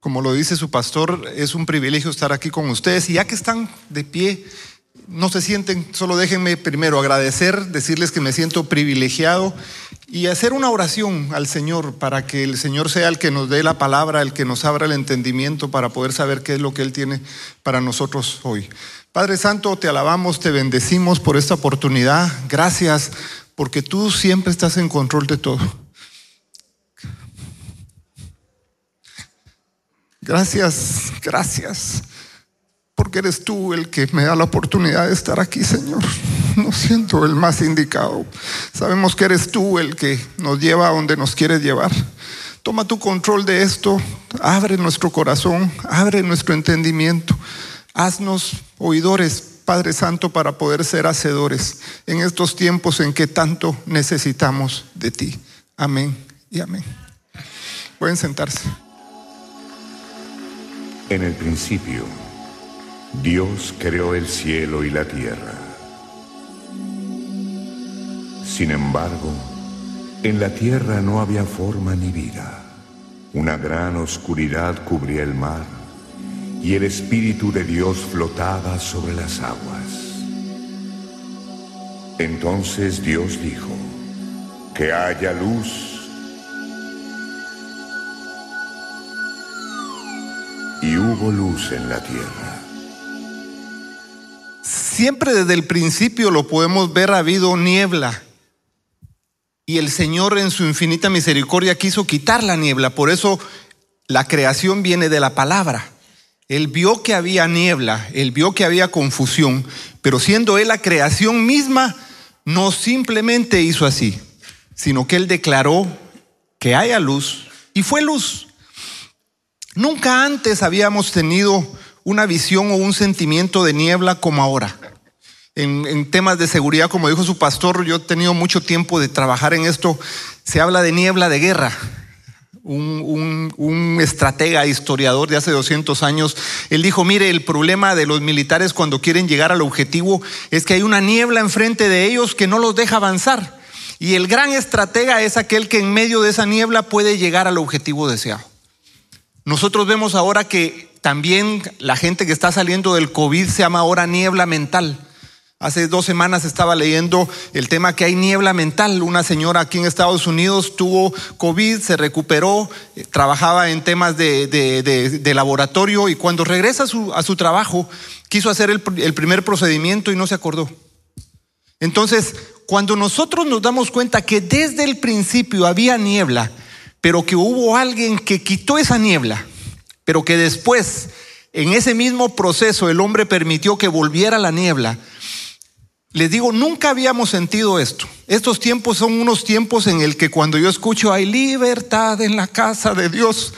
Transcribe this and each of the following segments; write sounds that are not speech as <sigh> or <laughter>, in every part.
Como lo dice su pastor, es un privilegio estar aquí con ustedes. Y ya que están de pie, no se sienten, solo déjenme primero agradecer, decirles que me siento privilegiado y hacer una oración al Señor para que el Señor sea el que nos dé la palabra, el que nos abra el entendimiento para poder saber qué es lo que Él tiene para nosotros hoy. Padre Santo, te alabamos, te bendecimos por esta oportunidad. Gracias porque tú siempre estás en control de todo. Gracias, gracias, porque eres tú el que me da la oportunidad de estar aquí, Señor. No siento el más indicado. Sabemos que eres tú el que nos lleva a donde nos quieres llevar. Toma tu control de esto, abre nuestro corazón, abre nuestro entendimiento. Haznos oidores, Padre Santo, para poder ser hacedores en estos tiempos en que tanto necesitamos de ti. Amén y amén. Pueden sentarse. En el principio, Dios creó el cielo y la tierra. Sin embargo, en la tierra no había forma ni vida. Una gran oscuridad cubría el mar y el Espíritu de Dios flotaba sobre las aguas. Entonces Dios dijo, que haya luz y hubo luz en la tierra. Siempre desde el principio lo podemos ver, ha habido niebla. Y el Señor en su infinita misericordia quiso quitar la niebla. Por eso la creación viene de la palabra. Él vio que había niebla, él vio que había confusión, pero siendo él la creación misma, no simplemente hizo así, sino que él declaró que haya luz y fue luz. Nunca antes habíamos tenido una visión o un sentimiento de niebla como ahora. En, temas de seguridad, como dijo su pastor, yo he tenido mucho tiempo de trabajar en esto. Se habla de niebla de guerra. Un, un, estratega, historiador de hace 200 años, él dijo, mire, el problema de los militares cuando quieren llegar al objetivo es que hay una niebla enfrente de ellos que no los deja avanzar. Y el gran estratega es aquel que en medio de esa niebla puede llegar al objetivo deseado. Nosotros vemos ahora que también la gente que está saliendo del COVID se llama ahora niebla mental. Hace dos semanas estaba leyendo el tema que hay niebla mental. Una señora aquí en Estados Unidos tuvo COVID, se recuperó, eh, trabajaba en temas de, laboratorio y cuando regresa a su, a su trabajo quiso hacer el, el primer procedimiento y no se acordó. Entonces, cuando nosotros nos damos cuenta que desde el principio había niebla, pero que hubo alguien que quitó esa niebla, pero que después, en ese mismo proceso, el hombre permitió que volviera la niebla. Les digo, nunca habíamos sentido esto. Estos tiempos son unos tiempos en el que cuando yo escucho hay libertad en la casa de Dios,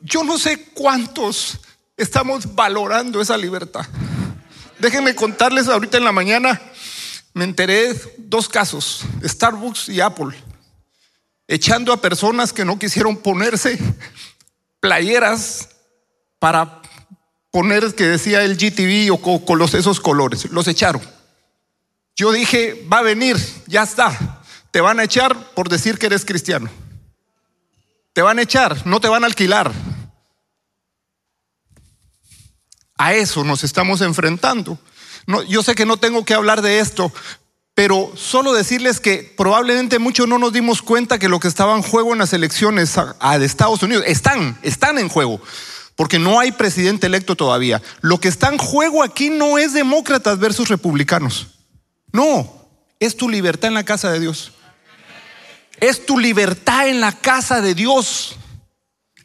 yo no sé cuántos estamos valorando esa libertad. Déjenme contarles ahorita en la mañana, me enteré dos casos, Starbucks y Apple echando a personas que no quisieron ponerse playeras para poner que decía el GTV o con los, esos colores. Los echaron. Yo dije, va a venir, ya está. Te van a echar por decir que eres cristiano. Te van a echar, no te van a alquilar. A eso nos estamos enfrentando. Yo sé que no tengo que hablar de esto, pero solo decirles que probablemente muchos no nos dimos cuenta que lo que estaba en juego en las elecciones de Estados Unidos están, están en juego, porque no hay presidente electo todavía. Lo que está en juego aquí no es demócratas versus republicanos. No, es tu libertad en la casa de Dios. Es tu libertad en la casa de Dios.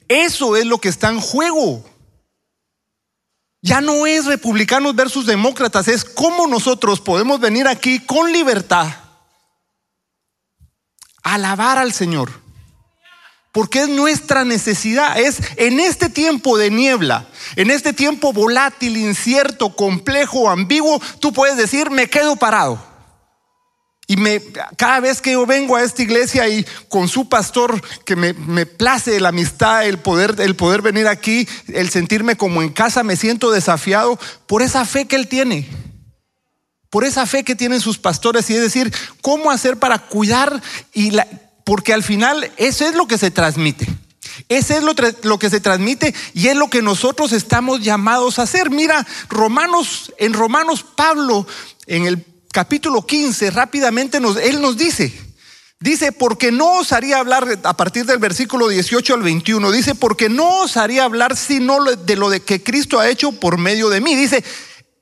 Eso es lo que está en juego. Ya no es republicanos versus demócratas, es cómo nosotros podemos venir aquí con libertad a alabar al Señor. Porque es nuestra necesidad, es en este tiempo de niebla, en este tiempo volátil, incierto, complejo, ambiguo, tú puedes decir, me quedo parado. Y cada vez que yo vengo a esta iglesia y con su pastor, que me, me, place la amistad, el poder, el poder venir aquí, el sentirme como en casa, me siento desafiado por esa fe que él tiene. Por esa fe que tienen sus pastores y es decir, cómo hacer para cuidar y porque al final eso es lo que se transmite. Ese es lo, lo, que se transmite y es lo que nosotros estamos llamados a hacer. Mira, Romanos, en Romanos Pablo, en el capítulo 15, rápidamente él nos dice, dice, porque no os haría hablar a partir del versículo 18 al 21, dice, porque no os haría hablar sino de lo de que Cristo ha hecho por medio de mí. Dice,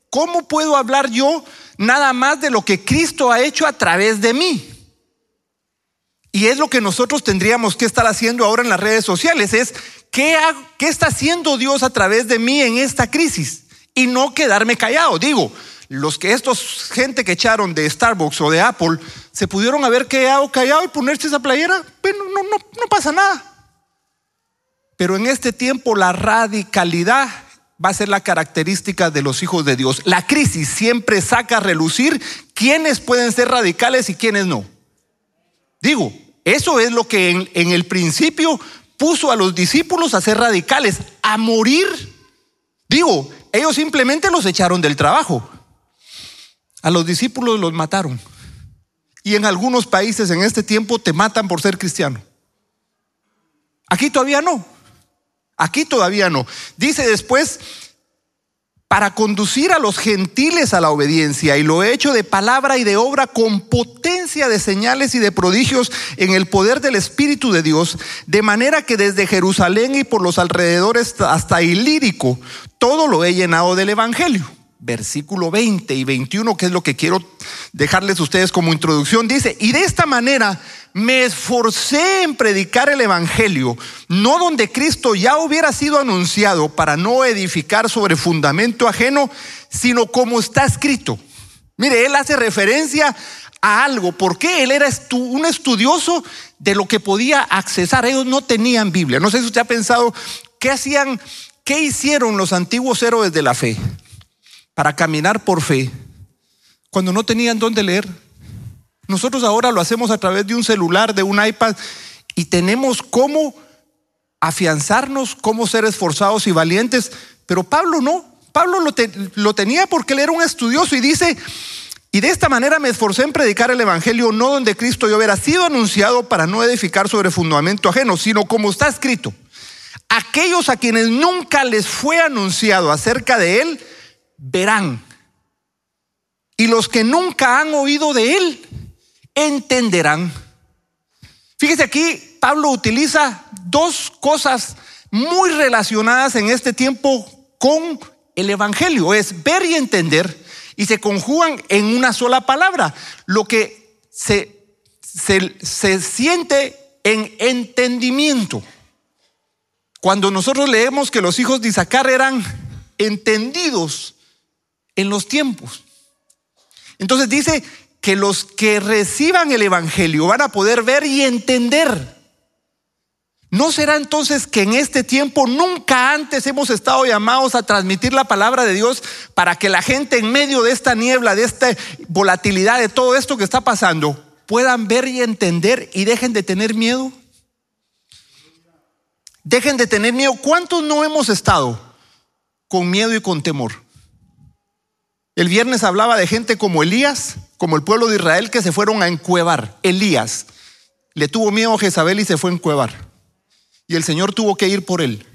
¿cómo puedo hablar yo nada más de lo que Cristo ha hecho a través de mí? Y es lo que nosotros tendríamos que estar haciendo ahora en las redes sociales, es ¿qué, qué está haciendo Dios a través de mí en esta crisis? Y no quedarme callado. Digo, los que estos gente que echaron de Starbucks o de Apple se pudieron haber quedado callado y ponerse esa playera, bueno, no, no, no pasa nada. Pero en este tiempo la radicalidad va a ser la característica de los hijos de Dios. La crisis siempre saca a relucir quiénes pueden ser radicales y quiénes no. Digo, eso es lo que en, el principio puso a los discípulos a ser radicales, a morir. Digo, ellos simplemente los echaron del trabajo. A los discípulos los mataron. Y en algunos países en este tiempo te matan por ser cristiano. Aquí todavía no. Aquí todavía no. Dice después, para conducir a los gentiles a la obediencia y lo he hecho de palabra y de obra con potencia de señales y de prodigios en el poder del Espíritu de Dios, de manera que desde Jerusalén y por los alrededores hasta Ilírico, todo lo he llenado del Evangelio. Versículo 20 y 21, que es lo que quiero dejarles a ustedes como introducción, dice, y de esta manera me esforcé en predicar el Evangelio, no donde Cristo ya hubiera sido anunciado para no edificar sobre fundamento ajeno, sino como está escrito. Mire, él hace referencia a algo, porque él era un estudioso de lo que podía accesar. Ellos no tenían Biblia. No sé si usted ha pensado, ¿qué hacían, qué hicieron los antiguos héroes de la fe para caminar por fe cuando no tenían dónde leer? Nosotros ahora lo hacemos a través de un celular, de un iPad, y tenemos cómo afianzarnos, cómo ser esforzados y valientes, pero Pablo no. Pablo lo, tenía porque él era un estudioso y dice, y de esta manera me esforcé en predicar el Evangelio, no donde Cristo yo hubiera sido anunciado para no edificar sobre fundamento ajeno, sino como está escrito. Aquellos a quienes nunca les fue anunciado acerca de Él, verán. Y los que nunca han oído de Él, entenderán. Fíjese aquí, Pablo utiliza dos cosas muy relacionadas en este tiempo con el Evangelio, es ver y entender, y se conjugan en una sola palabra, lo que se, se, se siente en entendimiento. Cuando nosotros leemos que los hijos de Isaacar eran entendidos en los tiempos. Entonces dice que los que reciban el Evangelio van a poder ver y entender. ¿No será entonces que en este tiempo nunca antes hemos estado llamados a transmitir la palabra de Dios para que la gente en medio de esta niebla, de esta volatilidad, de todo esto que está pasando, puedan ver y entender y dejen de tener miedo? Dejen de tener miedo. ¿Cuántos no hemos estado con miedo y con temor? El viernes hablaba de gente como Elías, como el pueblo de Israel que se fueron a encuevar. Elías le tuvo miedo a Jezabel y se fue a encuevar. Y el Señor tuvo que ir por él.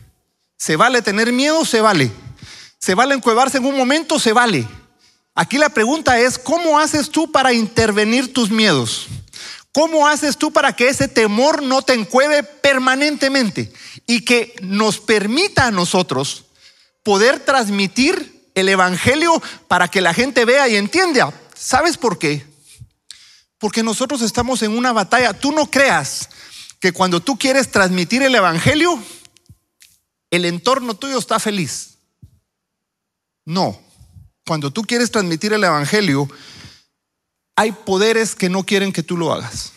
¿Se vale tener miedo? Se vale. ¿Se vale encuevarse en un momento? Se vale. Aquí la pregunta es, ¿cómo haces tú para intervenir tus miedos? ¿Cómo haces tú para que ese temor no te encueve permanentemente y que nos permita a nosotros poder transmitir el Evangelio para que la gente vea y entienda. ¿Sabes por qué? Porque nosotros estamos en una batalla. Tú no creas que cuando tú quieres transmitir el Evangelio, el entorno tuyo está feliz. No. Cuando tú quieres transmitir el Evangelio, hay poderes que no quieren que tú lo hagas.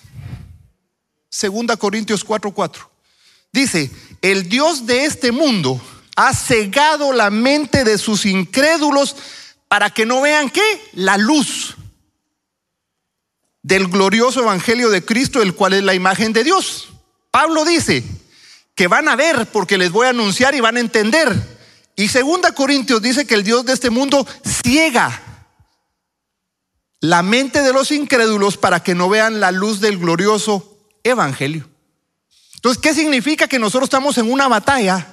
Segunda Corintios 4:4. Dice, el Dios de este mundo ha cegado la mente de sus incrédulos para que no vean qué? La luz del glorioso evangelio de Cristo, el cual es la imagen de Dios. Pablo dice que van a ver porque les voy a anunciar y van a entender. Y segunda Corintios dice que el Dios de este mundo ciega la mente de los incrédulos para que no vean la luz del glorioso evangelio. Entonces, ¿qué significa que nosotros estamos en una batalla?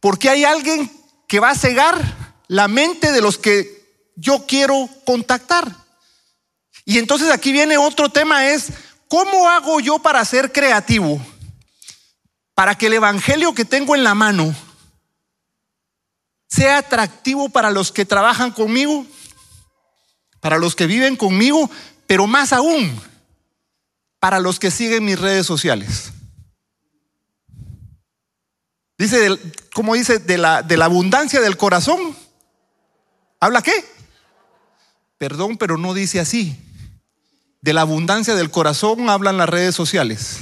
Porque hay alguien que va a cegar la mente de los que yo quiero contactar. Y entonces aquí viene otro tema, es, ¿cómo hago yo para ser creativo? Para que el Evangelio que tengo en la mano sea atractivo para los que trabajan conmigo, para los que viven conmigo, pero más aún, para los que siguen mis redes sociales. Dice, ¿cómo dice? De la, de la abundancia del corazón. ¿Habla qué? Perdón, pero no dice así. De la abundancia del corazón hablan las redes sociales.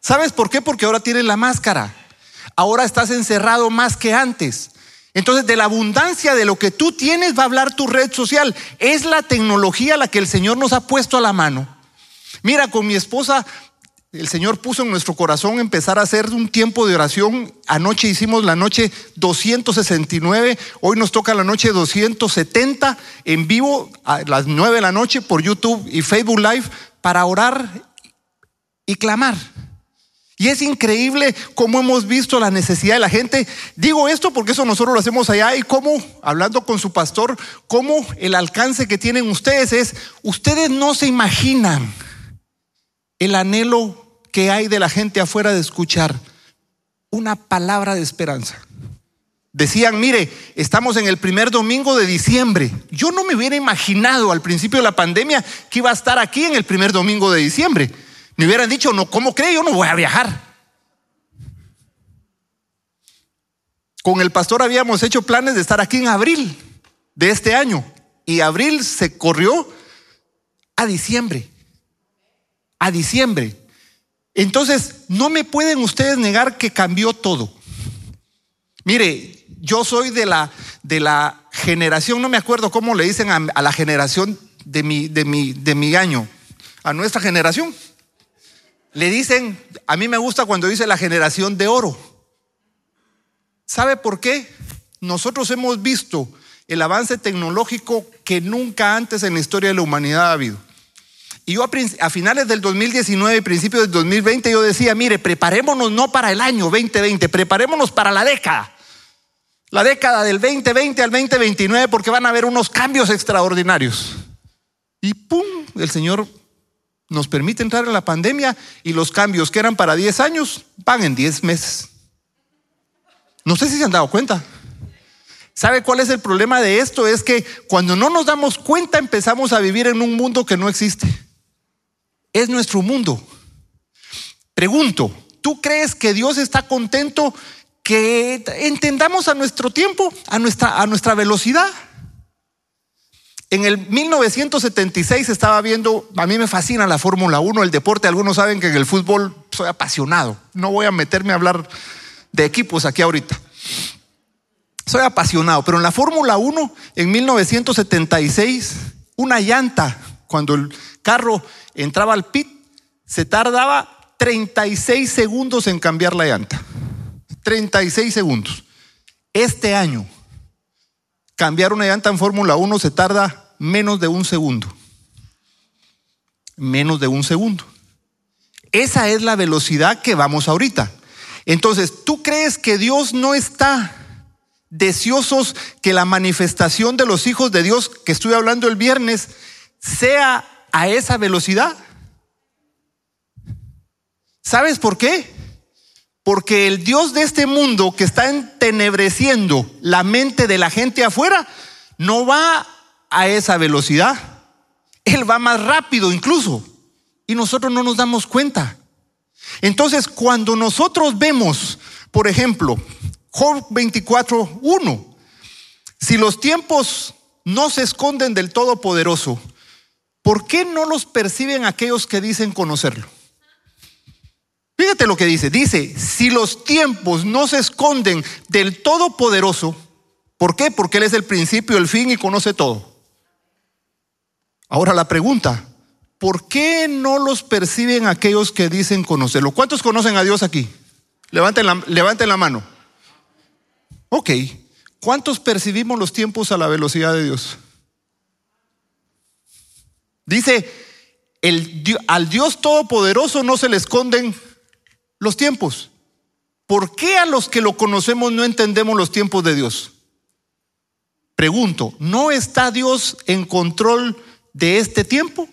¿Sabes por qué? Porque ahora tienes la máscara. Ahora estás encerrado más que antes. Entonces, de la abundancia de lo que tú tienes va a hablar tu red social. Es la tecnología la que el Señor nos ha puesto a la mano. Mira, con mi esposa, el Señor puso en nuestro corazón empezar a hacer un tiempo de oración. Anoche hicimos la noche 269, hoy nos toca la noche 270 en vivo a las 9 de la noche por YouTube y Facebook Live para orar y clamar. Y es increíble cómo hemos visto la necesidad de la gente. Digo esto porque eso nosotros lo hacemos allá y cómo, hablando con su pastor, cómo el alcance que tienen ustedes es, ustedes no se imaginan el anhelo que hay de la gente afuera de escuchar una palabra de esperanza. Decían, mire, estamos en el primer domingo de diciembre. Yo no me hubiera imaginado al principio de la pandemia que iba a estar aquí en el primer domingo de diciembre. Me hubieran dicho, no, ¿cómo cree? Yo no voy a viajar. Con el pastor habíamos hecho planes de estar aquí en abril de este año y abril se corrió a diciembre. A diciembre. Entonces, no me pueden ustedes negar que cambió todo. Mire, yo soy de la, de la generación, no me acuerdo cómo le dicen a, la generación de mi, de, mi, de mi año, a nuestra generación. Le dicen, a mí me gusta cuando dice la generación de oro. ¿Sabe por qué? Nosotros hemos visto el avance tecnológico que nunca antes en la historia de la humanidad ha habido. Y yo a, finales del 2019 y principios del 2020 yo decía, mire, preparémonos no para el año 2020, preparémonos para la década. La década del 2020 al 2029 porque van a haber unos cambios extraordinarios. Y ¡pum! El Señor nos permite entrar en la pandemia y los cambios que eran para 10 años van en 10 meses. No sé si se han dado cuenta. ¿Sabe cuál es el problema de esto? Es que cuando no nos damos cuenta empezamos a vivir en un mundo que no existe. Es nuestro mundo. Pregunto, ¿tú crees que Dios está contento que entendamos a nuestro tiempo, a nuestra, a nuestra velocidad? En el 1976 estaba viendo, a mí me fascina la Fórmula 1, el deporte, algunos saben que en el fútbol soy apasionado, no voy a meterme a hablar de equipos aquí ahorita. Soy apasionado, pero en la Fórmula 1, en 1976, una llanta, cuando el carro entraba al pit, se tardaba 36 segundos en cambiar la llanta. 36 segundos. Este año, cambiar una llanta en Fórmula 1 se tarda menos de un segundo. Menos de un segundo. Esa es la velocidad que vamos ahorita. Entonces, ¿tú crees que Dios no está deseosos que la manifestación de los hijos de Dios que estuve hablando el viernes sea a esa velocidad? ¿Sabes por qué? Porque el Dios de este mundo que está entenebreciendo la mente de la gente afuera, no va a esa velocidad. Él va más rápido incluso. Y nosotros no nos damos cuenta. Entonces, cuando nosotros vemos, por ejemplo, Job 24.1, si los tiempos no se esconden del Todopoderoso, ¿por qué no los perciben aquellos que dicen conocerlo? Fíjate lo que dice. Dice, si los tiempos no se esconden del Todopoderoso, ¿por qué? Porque Él es el principio, el fin y conoce todo. Ahora la pregunta, ¿por qué no los perciben aquellos que dicen conocerlo? ¿Cuántos conocen a Dios aquí? Levanten la, levanten la mano. Ok, ¿cuántos percibimos los tiempos a la velocidad de Dios? Dice, al Dios Todopoderoso no se le esconden los tiempos. ¿Por qué a los que lo conocemos no entendemos los tiempos de Dios? Pregunto, ¿no está Dios en control de este tiempo?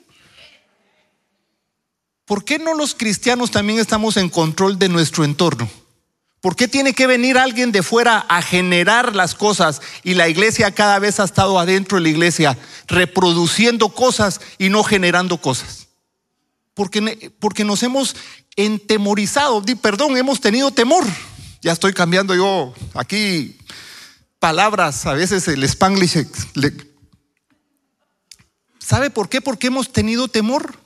¿Por qué no los cristianos también estamos en control de nuestro entorno? ¿Por qué tiene que venir alguien de fuera a generar las cosas y la iglesia cada vez ha estado adentro de la iglesia reproduciendo cosas y no generando cosas? Porque, porque nos hemos entemorizado, perdón, hemos tenido temor. Ya estoy cambiando yo aquí palabras, a veces el spanglish. ¿Sabe por qué? Porque hemos tenido temor.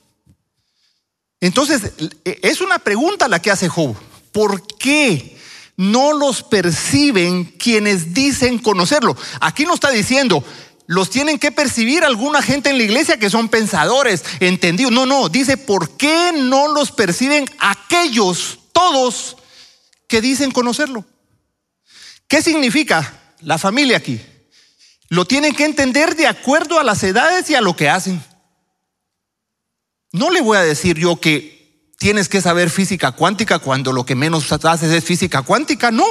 Entonces, es una pregunta la que hace Job. ¿Por qué no los perciben quienes dicen conocerlo. Aquí no está diciendo, los tienen que percibir alguna gente en la iglesia que son pensadores, entendidos. No, no, dice, ¿por qué no los perciben aquellos, todos, que dicen conocerlo? ¿Qué significa la familia aquí? Lo tienen que entender de acuerdo a las edades y a lo que hacen. No le voy a decir yo que tienes que saber física cuántica cuando lo que menos haces es física cuántica, no.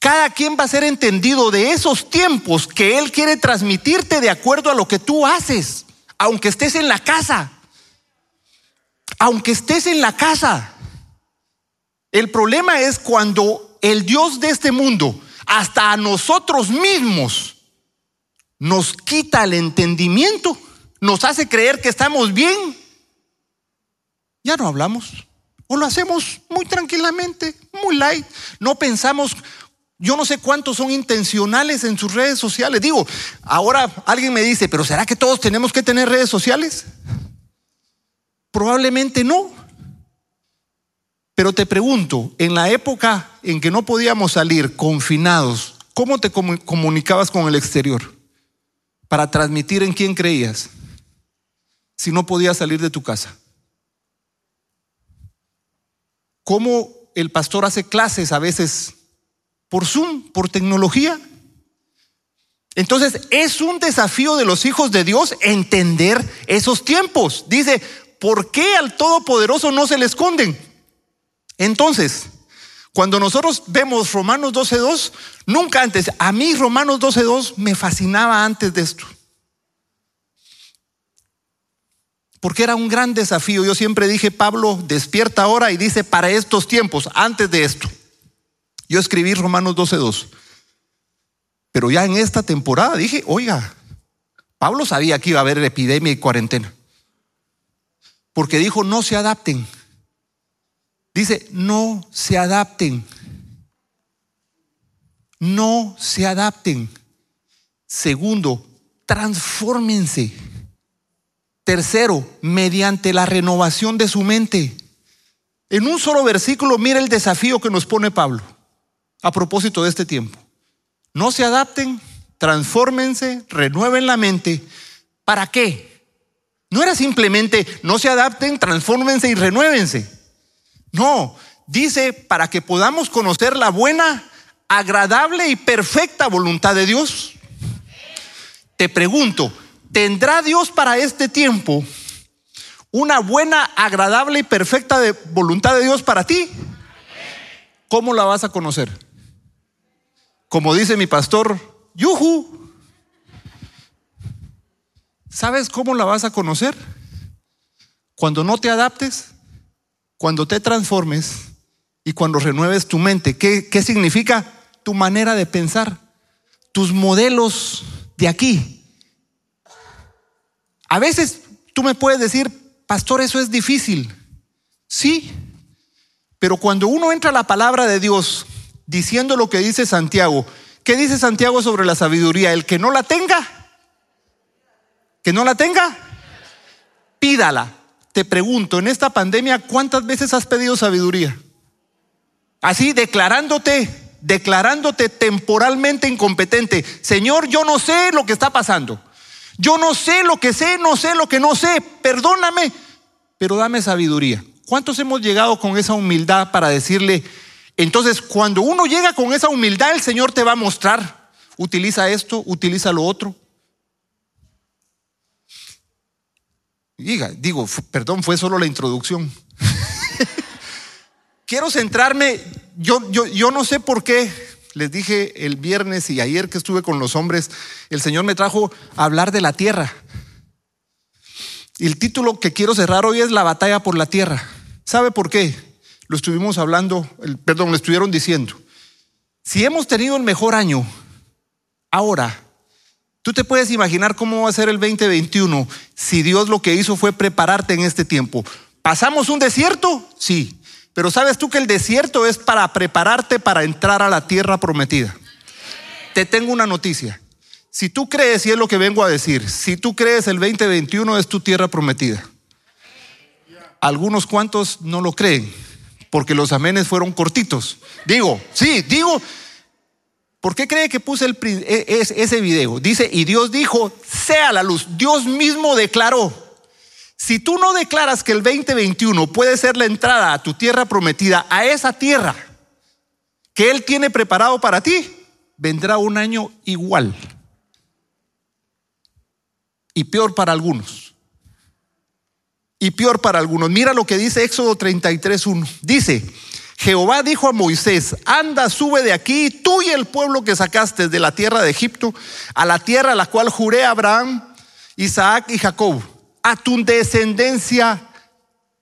Cada quien va a ser entendido de esos tiempos que Él quiere transmitirte de acuerdo a lo que tú haces, aunque estés en la casa. Aunque estés en la casa. El problema es cuando el Dios de este mundo, hasta a nosotros mismos, nos quita el entendimiento, nos hace creer que estamos bien ya no hablamos. O lo hacemos muy tranquilamente, muy light. No pensamos, yo no sé cuántos son intencionales en sus redes sociales. Digo, ahora alguien me dice, pero ¿será que todos tenemos que tener redes sociales? Probablemente no. Pero te pregunto, en la época en que no podíamos salir confinados, ¿cómo te comunicabas con el exterior? Para transmitir en quién creías, si no podías salir de tu casa cómo el pastor hace clases a veces por Zoom, por tecnología. Entonces es un desafío de los hijos de Dios entender esos tiempos. Dice, ¿por qué al Todopoderoso no se le esconden? Entonces, cuando nosotros vemos Romanos 12.2, nunca antes, a mí Romanos 12.2 me fascinaba antes de esto. Porque era un gran desafío. Yo siempre dije, Pablo despierta ahora y dice, para estos tiempos, antes de esto. Yo escribí Romanos 12.2. Pero ya en esta temporada dije, oiga, Pablo sabía que iba a haber epidemia y cuarentena. Porque dijo, no se adapten. Dice, no se adapten. No se adapten. Segundo, transfórmense. Tercero, mediante la renovación de su mente. En un solo versículo, mira el desafío que nos pone Pablo a propósito de este tiempo. No se adapten, transfórmense, renueven la mente. ¿Para qué? No era simplemente no se adapten, transfórmense y renuévense. No, dice para que podamos conocer la buena, agradable y perfecta voluntad de Dios. Te pregunto, ¿Tendrá Dios para este tiempo una buena, agradable y perfecta voluntad de Dios para ti? ¿Cómo la vas a conocer? Como dice mi pastor, yuhu. ¿Sabes cómo la vas a conocer? Cuando no te adaptes, cuando te transformes y cuando renueves tu mente. ¿Qué, qué significa? Tu manera de pensar, tus modelos de aquí, a veces tú me puedes decir, pastor, eso es difícil. Sí, pero cuando uno entra a la palabra de Dios diciendo lo que dice Santiago, ¿qué dice Santiago sobre la sabiduría? El que no la tenga, que no la tenga, pídala. Te pregunto, en esta pandemia, ¿cuántas veces has pedido sabiduría? Así, declarándote, declarándote temporalmente incompetente. Señor, yo no sé lo que está pasando. Yo no sé lo que sé, no sé lo que no sé, perdóname, pero dame sabiduría. ¿Cuántos hemos llegado con esa humildad para decirle, entonces cuando uno llega con esa humildad, el Señor te va a mostrar, utiliza esto, utiliza lo otro? Diga, digo, perdón, fue solo la introducción. <laughs> quiero centrarme, yo, yo, yo no sé por qué, les dije el viernes y ayer que estuve con los hombres, el Señor me trajo a hablar de la tierra. El título que quiero cerrar hoy es La batalla por la tierra. ¿Sabe por qué? Lo estuvimos hablando, perdón, lo estuvieron diciendo. Si hemos tenido el mejor año ahora, tú te puedes imaginar cómo va a ser el 2021 si Dios lo que hizo fue prepararte en este tiempo. ¿Pasamos un desierto? Sí. Pero sabes tú que el desierto es para prepararte para entrar a la tierra prometida. Te tengo una noticia. Si tú crees, y es lo que vengo a decir, si tú crees el 2021 es tu tierra prometida. Algunos cuantos no lo creen, porque los amenes fueron cortitos. Digo, sí, digo, ¿por qué cree que puse e, ese video? Dice, y Dios dijo, sea la luz. Dios mismo declaró. Si tú no declaras que el 2021 puede ser la entrada a tu tierra prometida, a esa tierra que Él tiene preparado para ti, vendrá un año igual. Y peor para algunos. Y peor para algunos. Mira lo que dice Éxodo 33.1. Dice, Jehová dijo a Moisés, anda, sube de aquí, tú y el pueblo que sacaste de la tierra de Egipto, a la tierra a la cual juré a Abraham, Isaac y Jacob a tu descendencia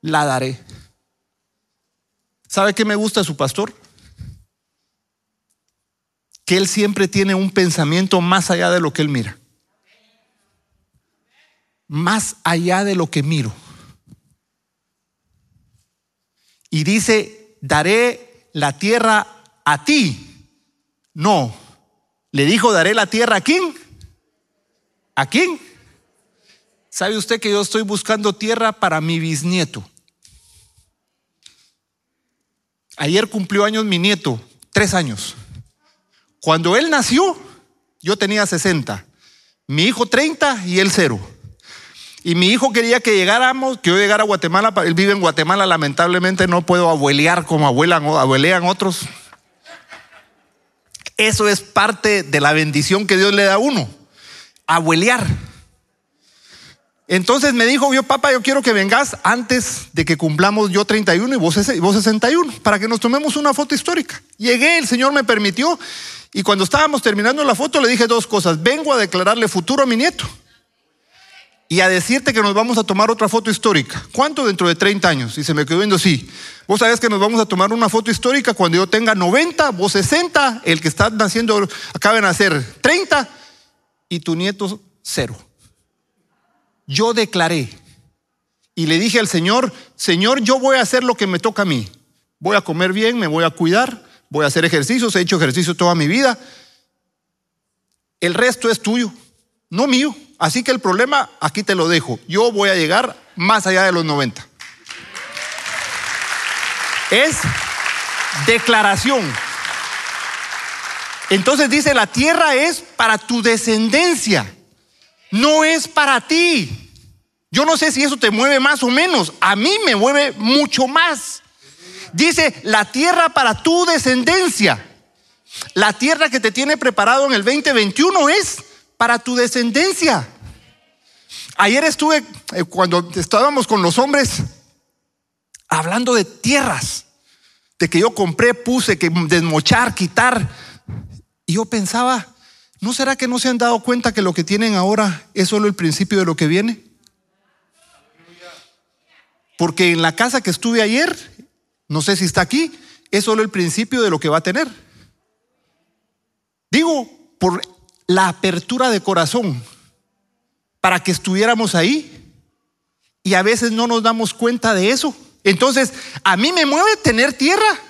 la daré. ¿Sabe qué me gusta su pastor? Que él siempre tiene un pensamiento más allá de lo que él mira. Más allá de lo que miro. Y dice, daré la tierra a ti. No. Le dijo, daré la tierra a quién? ¿A quién? ¿Sabe usted que yo estoy buscando tierra para mi bisnieto? Ayer cumplió años mi nieto, tres años. Cuando él nació, yo tenía 60. Mi hijo 30 y él cero. Y mi hijo quería que llegáramos, que yo llegara a Guatemala. Él vive en Guatemala, lamentablemente no puedo abuelear como abuelan, abuelean otros. Eso es parte de la bendición que Dios le da a uno. Abuelear. Entonces me dijo, yo papá, yo quiero que vengas antes de que cumplamos yo 31 y vos, y vos 61, para que nos tomemos una foto histórica. Llegué, el Señor me permitió, y cuando estábamos terminando la foto le dije dos cosas. Vengo a declararle futuro a mi nieto y a decirte que nos vamos a tomar otra foto histórica. ¿Cuánto dentro de 30 años? Y se me quedó viendo, sí. Vos sabés que nos vamos a tomar una foto histórica cuando yo tenga 90, vos 60, el que está naciendo acaba de nacer 30 y tu nieto cero yo declaré y le dije al Señor, Señor, yo voy a hacer lo que me toca a mí. Voy a comer bien, me voy a cuidar, voy a hacer ejercicios, he hecho ejercicio toda mi vida. El resto es tuyo, no mío. Así que el problema aquí te lo dejo. Yo voy a llegar más allá de los 90. Es declaración. Entonces dice, la tierra es para tu descendencia no es para ti. Yo no sé si eso te mueve más o menos. A mí me mueve mucho más. Dice, la tierra para tu descendencia. La tierra que te tiene preparado en el 2021 es para tu descendencia. Ayer estuve, eh, cuando estábamos con los hombres, hablando de tierras, de que yo compré, puse, que desmochar, quitar. Y yo pensaba, ¿No será que no se han dado cuenta que lo que tienen ahora es solo el principio de lo que viene? Porque en la casa que estuve ayer, no sé si está aquí, es solo el principio de lo que va a tener. Digo, por la apertura de corazón, para que estuviéramos ahí. Y a veces no nos damos cuenta de eso. Entonces, a mí me mueve tener tierra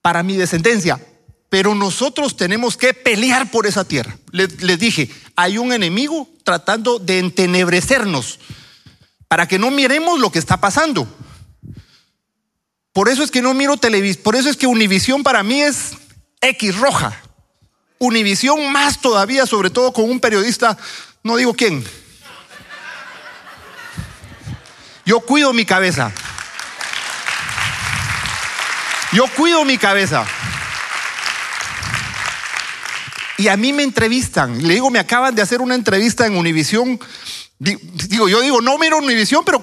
para mi descendencia, pero nosotros tenemos que pelear por esa tierra. Les, dije, hay un enemigo tratando de entenebrecernos para que no miremos lo que está pasando. Por eso es que no miro televisión, por eso es que Univisión para mí es X roja. Univisión más todavía, sobre todo con un periodista, no digo quién. Yo cuido mi cabeza. Yo cuido mi cabeza. Y a mí me entrevistan. Le digo, me acaban de hacer una entrevista en Univisión Digo, yo digo, no miro mi visión, pero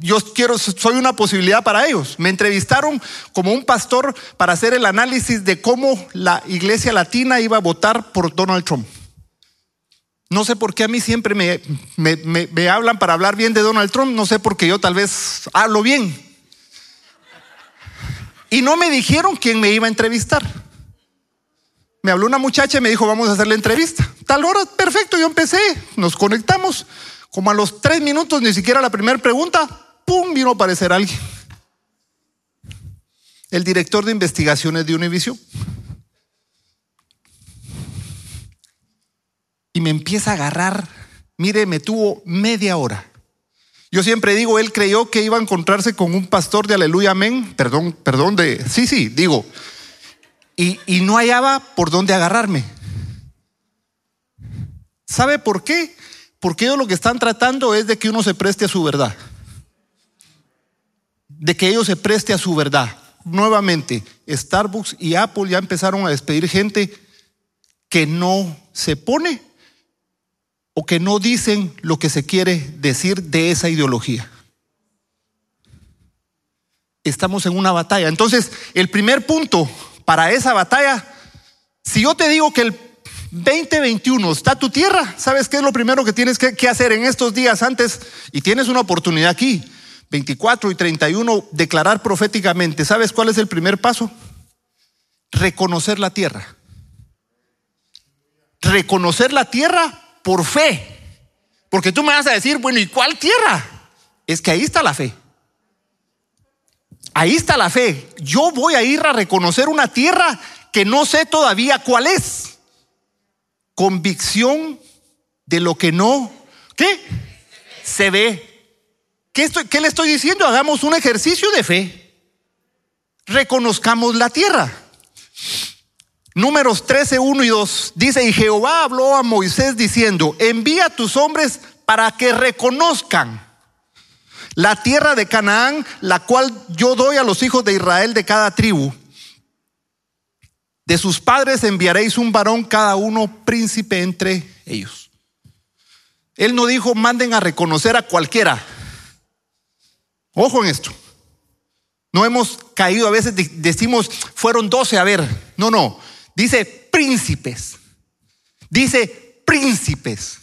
yo quiero, soy una posibilidad para ellos. Me entrevistaron como un pastor para hacer el análisis de cómo la iglesia latina iba a votar por Donald Trump. No sé por qué a mí siempre me, me, hablan para hablar bien de Donald Trump, no sé por qué yo tal vez hablo bien. Y no me dijeron quién me iba a entrevistar. Me habló una muchacha y me dijo, vamos a hacer la entrevista. Tal hora, perfecto, yo empecé, nos conectamos. Como a los tres minutos, ni siquiera la primera pregunta, ¡pum! vino a aparecer alguien. El director de investigaciones de Univision. Y me empieza a agarrar. Mire, me tuvo media hora. Yo siempre digo, él creyó que iba a encontrarse con un pastor de aleluya, amén. Perdón, perdón de. Sí, sí, digo. Y, no hallaba por dónde agarrarme. ¿Sabe por qué? Porque ellos lo que están tratando es de que uno se preste a su verdad. De que ellos se preste a su verdad. Nuevamente, Starbucks y Apple ya empezaron a despedir gente que no se pone o que no dicen lo que se quiere decir de esa ideología. Estamos en una batalla. Entonces, el primer punto para esa batalla, si yo te digo que el 2021 está tu tierra. ¿Sabes qué es lo primero que tienes que, hacer en estos días antes? Y tienes una oportunidad aquí. 24 y 31, declarar proféticamente. ¿Sabes cuál es el primer paso? Reconocer la tierra. Reconocer la tierra por fe. Porque tú me vas a decir, bueno, ¿y cuál tierra? Es que ahí está la fe. Ahí está la fe. Yo voy a ir a reconocer una tierra que no sé todavía cuál es convicción de lo que no, ¿qué? Se ve. ¿Qué, ¿Qué le estoy diciendo? Hagamos un ejercicio de fe. Reconozcamos la tierra. Números 13, 1 y 2 dice, y Jehová habló a Moisés diciendo, envía a tus hombres para que reconozcan la tierra de Canaán, la cual yo doy a los hijos de Israel de cada tribu de sus padres enviaréis un varón cada uno príncipe entre ellos. Él no dijo manden a reconocer a cualquiera. Ojo en esto. No hemos caído, a veces decimos fueron doce, a ver. No, no. Dice príncipes. Dice príncipes.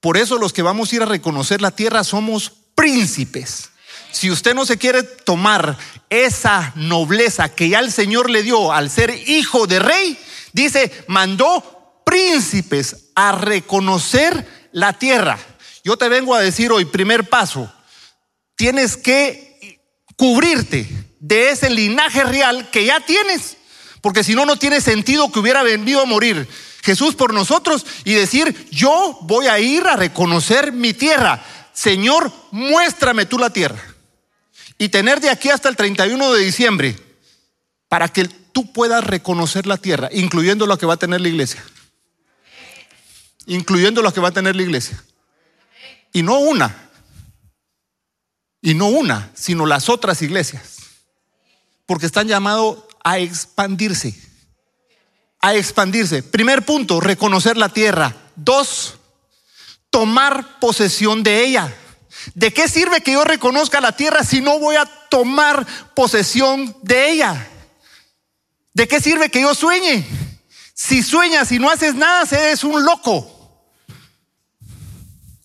Por eso los que vamos a ir a reconocer la tierra somos príncipes. Si usted no se quiere tomar esa nobleza que ya el Señor le dio al ser hijo de rey, dice, mandó príncipes a reconocer la tierra. Yo te vengo a decir hoy, primer paso, tienes que cubrirte de ese linaje real que ya tienes, porque si no, no tiene sentido que hubiera venido a morir Jesús por nosotros y decir, yo voy a ir a reconocer mi tierra. Señor, muéstrame tú la tierra y tener de aquí hasta el 31 de diciembre para que tú puedas reconocer la tierra, incluyendo lo que va a tener la iglesia. Incluyendo lo que va a tener la iglesia. Y no una. Y no una, sino las otras iglesias. Porque están llamados a expandirse. A expandirse. Primer punto, reconocer la tierra. Dos, tomar posesión de ella. ¿De qué sirve que yo reconozca la tierra si no voy a tomar posesión de ella? ¿De qué sirve que yo sueñe? Si sueñas y no haces nada, eres un loco.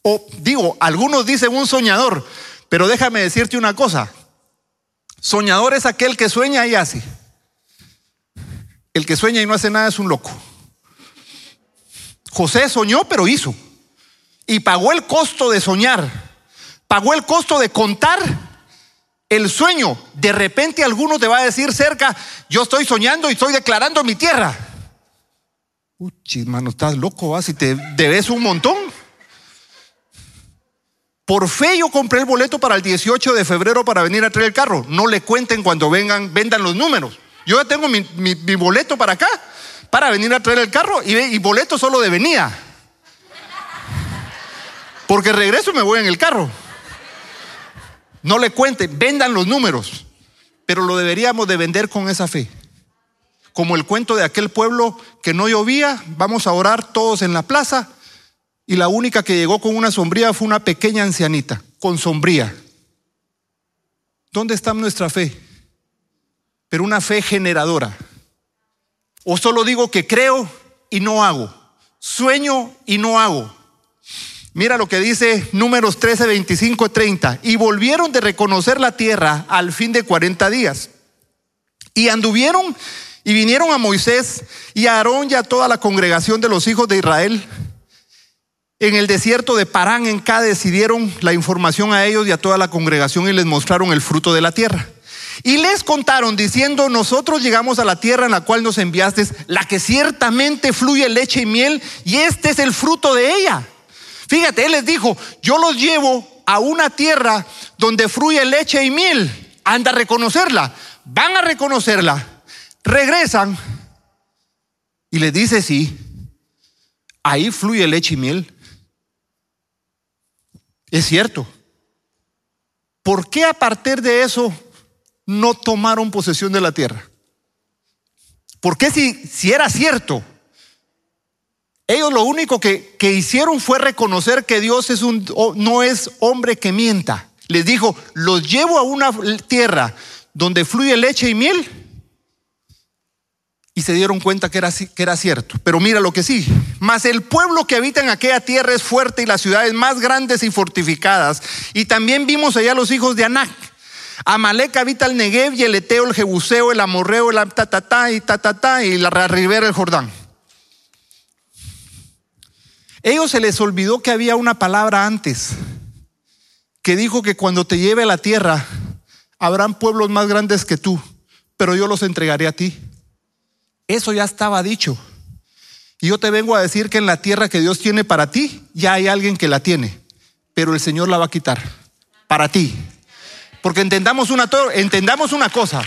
O digo, algunos dicen un soñador, pero déjame decirte una cosa. Soñador es aquel que sueña y hace. El que sueña y no hace nada es un loco. José soñó, pero hizo. Y pagó el costo de soñar pagó el costo de contar el sueño. De repente alguno te va a decir cerca, yo estoy soñando y estoy declarando mi tierra. Uy, hermano, estás loco, vas y te debes un montón. Por fe yo compré el boleto para el 18 de febrero para venir a traer el carro. No le cuenten cuando vengan, vendan los números. Yo ya tengo mi, boleto para acá, para venir a traer el carro y, y boleto solo de venida. Porque regreso y me voy en el carro. No le cuenten, vendan los números, pero lo deberíamos de vender con esa fe. Como el cuento de aquel pueblo que no llovía, vamos a orar todos en la plaza y la única que llegó con una sombría fue una pequeña ancianita, con sombría. ¿Dónde está nuestra fe? Pero una fe generadora. O solo digo que creo y no hago. Sueño y no hago. Mira lo que dice números 13, 25 30. Y volvieron de reconocer la tierra al fin de 40 días. Y anduvieron y vinieron a Moisés y a Aarón y a toda la congregación de los hijos de Israel en el desierto de Parán, en Cádiz, y dieron la información a ellos y a toda la congregación y les mostraron el fruto de la tierra. Y les contaron diciendo, nosotros llegamos a la tierra en la cual nos enviaste, la que ciertamente fluye leche y miel, y este es el fruto de ella. Fíjate, él les dijo, yo los llevo a una tierra donde fluye leche y miel. Anda a reconocerla. Van a reconocerla. Regresan y les dice, sí, ahí fluye leche y miel. Es cierto. ¿Por qué a partir de eso no tomaron posesión de la tierra? ¿Por qué si, si era cierto? Ellos lo único que, que, hicieron fue reconocer que Dios es un, no es hombre que mienta. Les dijo, los llevo a una tierra donde fluye leche y miel y se dieron cuenta que era, que era cierto. Pero mira lo que sí. Mas el pueblo que habita en aquella tierra es fuerte y las ciudades más grandes y fortificadas. Y también vimos allá los hijos de Anac. Amalek habita el Negev y el Eteo, el Jebuseo, el Amorreo, el Tatatá y Tatatá y la ribera del Jordán. Ellos se les olvidó que había una palabra antes que dijo que cuando te lleve a la tierra habrán pueblos más grandes que tú, pero yo los entregaré a ti. Eso ya estaba dicho. Y yo te vengo a decir que en la tierra que Dios tiene para ti, ya hay alguien que la tiene, pero el Señor la va a quitar para ti. Porque entendamos una, entendamos una cosa.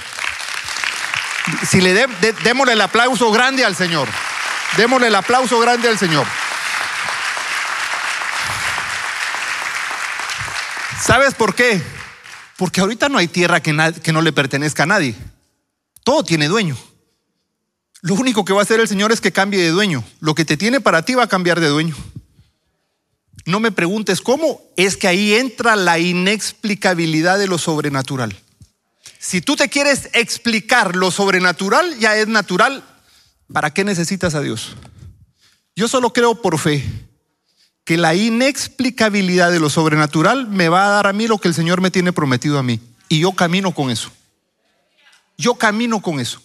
Si le démosle el aplauso grande al Señor. Démosle el aplauso grande al Señor. ¿Sabes por qué? Porque ahorita no hay tierra que, no le pertenezca a nadie. Todo tiene dueño. Lo único que va a hacer el Señor es que cambie de dueño. Lo que te tiene para ti va a cambiar de dueño. No me preguntes cómo, es que ahí entra la inexplicabilidad de lo sobrenatural. Si tú te quieres explicar lo sobrenatural, ya es natural. ¿Para qué necesitas a Dios? Yo solo creo por fe que la inexplicabilidad de lo sobrenatural me va a dar a mí lo que el Señor me tiene prometido a mí. Y yo camino con eso. Yo camino con eso.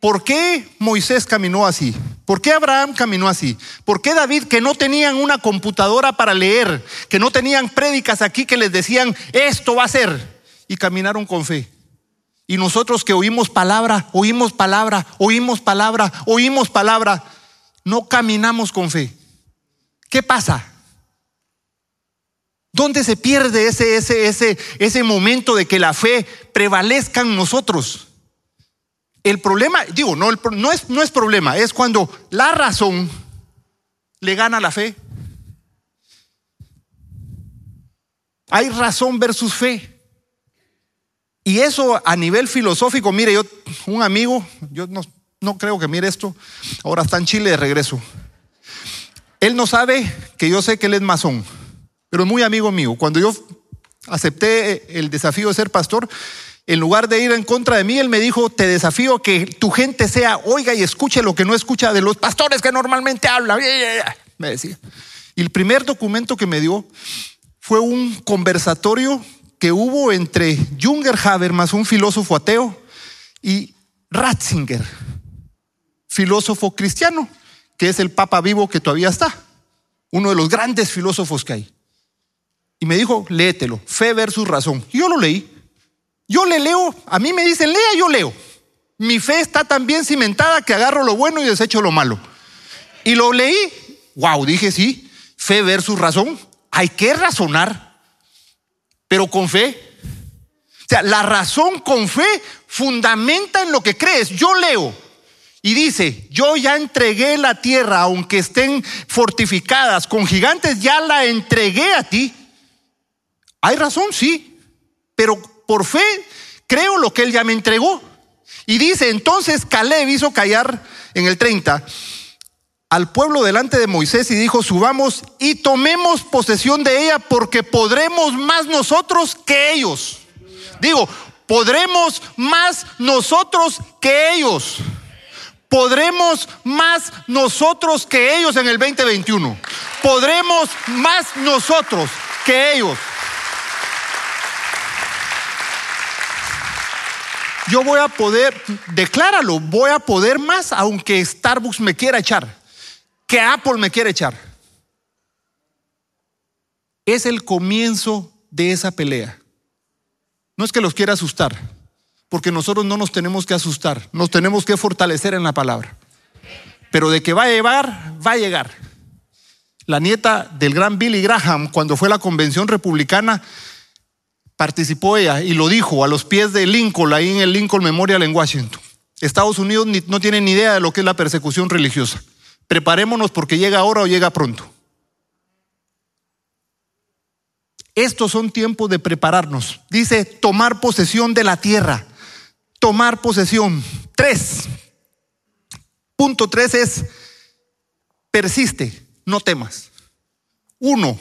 ¿Por qué Moisés caminó así? ¿Por qué Abraham caminó así? ¿Por qué David, que no tenían una computadora para leer, que no tenían prédicas aquí que les decían, esto va a ser? Y caminaron con fe. Y nosotros que oímos palabra, oímos palabra, oímos palabra, oímos palabra, no caminamos con fe. ¿Qué pasa? ¿Dónde se pierde ese, ese, ese, ese momento de que la fe prevalezca en nosotros? El problema, digo, no, es, no es problema, es cuando la razón le gana la fe. Hay razón versus fe. Y eso a nivel filosófico, mire, yo, un amigo, yo no, no creo que mire esto, ahora está en Chile de regreso. Él no sabe que yo sé que él es masón, pero es muy amigo mío. Cuando yo acepté el desafío de ser pastor, en lugar de ir en contra de mí, él me dijo, te desafío que tu gente sea, oiga y escuche lo que no escucha de los pastores que normalmente hablan. Me decía. Y el primer documento que me dio fue un conversatorio que hubo entre Junger Habermas, un filósofo ateo, y Ratzinger, filósofo cristiano, que es el papa vivo que todavía está, uno de los grandes filósofos que hay. Y me dijo, léetelo, fe versus razón. Y yo lo leí. Yo le leo, a mí me dicen, lea, yo leo. Mi fe está tan bien cimentada que agarro lo bueno y desecho lo malo. Y lo leí, wow, dije sí, fe versus razón. Hay que razonar, pero con fe. O sea, la razón con fe fundamenta en lo que crees. Yo leo y dice, yo ya entregué la tierra, aunque estén fortificadas con gigantes, ya la entregué a ti. Hay razón, sí, pero por fe creo lo que él ya me entregó. Y dice, entonces Caleb hizo callar en el 30 al pueblo delante de Moisés y dijo, subamos y tomemos posesión de ella porque podremos más nosotros que ellos. Digo, podremos más nosotros que ellos. Podremos más nosotros que ellos en el 2021. Podremos más nosotros que ellos. Yo voy a poder, decláralo, voy a poder más aunque Starbucks me quiera echar, que Apple me quiera echar. Es el comienzo de esa pelea. No es que los quiera asustar, porque nosotros no nos tenemos que asustar, nos tenemos que fortalecer en la palabra. Pero de que va a llevar, va a llegar. La nieta del gran Billy Graham, cuando fue a la convención republicana, participó ella y lo dijo a los pies de Lincoln, ahí en el Lincoln Memorial en Washington. Estados Unidos no tiene ni idea de lo que es la persecución religiosa. Preparémonos porque llega ahora o llega pronto. Estos son tiempos de prepararnos. Dice tomar posesión de la tierra. Tomar posesión. Tres. Punto tres es persiste, no temas. Uno,